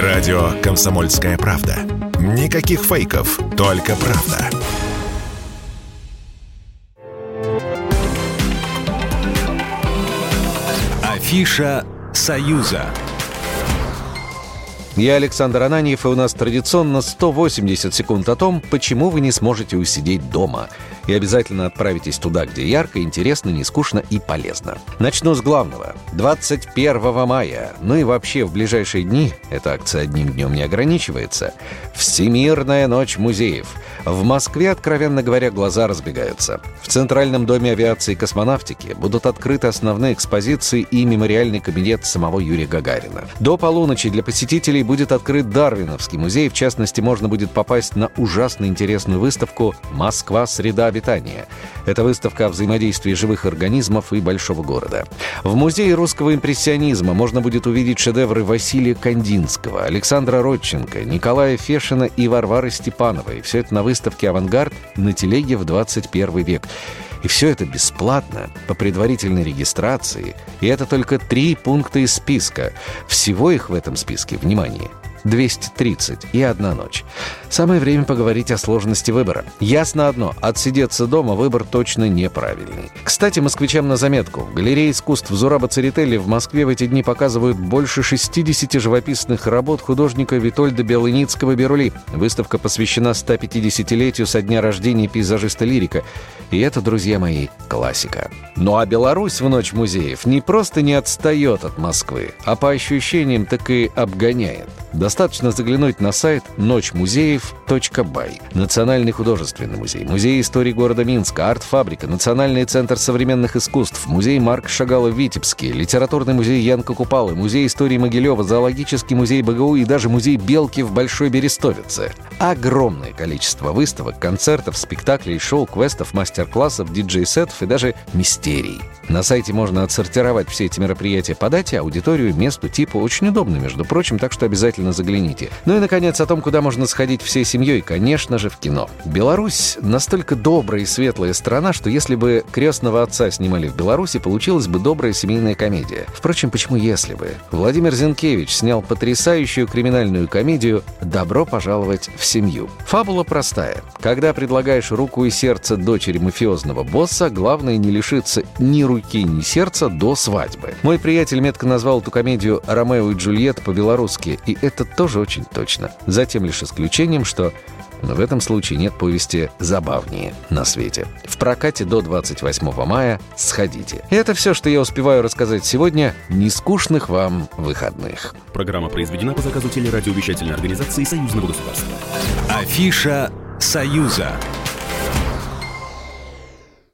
Радио «Комсомольская правда». Никаких фейков, только правда. Афиша «Союза». Я Александр Ананьев, и у нас традиционно 180 секунд о том, почему вы не сможете усидеть дома. И обязательно отправитесь туда, где ярко, интересно, не скучно и полезно. Начну с главного. 21 мая, ну и вообще в ближайшие дни, эта акция одним днем не ограничивается, Всемирная ночь музеев. В Москве, откровенно говоря, глаза разбегаются. В Центральном доме авиации и космонавтики будут открыты основные экспозиции и мемориальный кабинет самого Юрия Гагарина. До полуночи для посетителей Музей будет открыт Дарвиновский музей. В частности, можно будет попасть на ужасно интересную выставку «Москва. Среда обитания». Это выставка о взаимодействии живых организмов и большого города. В музее русского импрессионизма можно будет увидеть шедевры Василия Кандинского, Александра Родченко, Николая Фешина и Варвары Степановой. Все это на выставке «Авангард» на телеге в 21 век. И все это бесплатно, по предварительной регистрации. И это только три пункта из списка. Всего их в этом списке, внимание, 230 и одна ночь. Самое время поговорить о сложности выбора. Ясно одно, отсидеться дома выбор точно неправильный. Кстати, москвичам на заметку. Галерея искусств Зураба Церетели в Москве в эти дни показывают больше 60 живописных работ художника Витольда Белыницкого «Берули». Выставка посвящена 150-летию со дня рождения пейзажиста-лирика. И это, друзья мои, классика. Ну а Беларусь в Ночь музеев не просто не отстает от Москвы, а по ощущениям так и обгоняет. Достаточно заглянуть на сайт ночмузеев.бай. Национальный художественный музей, Музей истории города Минска, Арт-фабрика, Национальный центр современных искусств, Музей Марк Шагала в Витебске, Литературный музей Янка Купалы, Музей истории Могилева, Зоологический музей БГУ и даже Музей Белки в Большой Берестовице. Огромное количество выставок, концертов, спектаклей, шоу, квестов, мастер-классов, диджей-сетов и даже мистерий. На сайте можно отсортировать все эти мероприятия по дате, аудиторию, месту, типу. Очень удобно, между прочим, так что обязательно загляните. Ну и, наконец, о том, куда можно сходить всей семьей, конечно же, в кино. Беларусь настолько добрая и светлая страна, что если бы «Крестного отца» снимали в Беларуси, получилась бы добрая семейная комедия. Впрочем, почему если бы? Владимир Зинкевич снял потрясающую криминальную комедию «Добро пожаловать в семью». Фабула простая. Когда предлагаешь руку и сердце дочери мафиозного босса, главное не лишиться ни руки, ни сердца до свадьбы. Мой приятель метко назвал эту комедию «Ромео и Джульетта» по-белорусски, и это тоже очень точно. Затем лишь исключением, что но в этом случае нет повести забавнее на свете. В прокате до 28 мая сходите. И это все, что я успеваю рассказать сегодня. Нескучных вам выходных. Программа произведена по заказу телерадиовещательной организации Союзного государства. Афиша «Союза».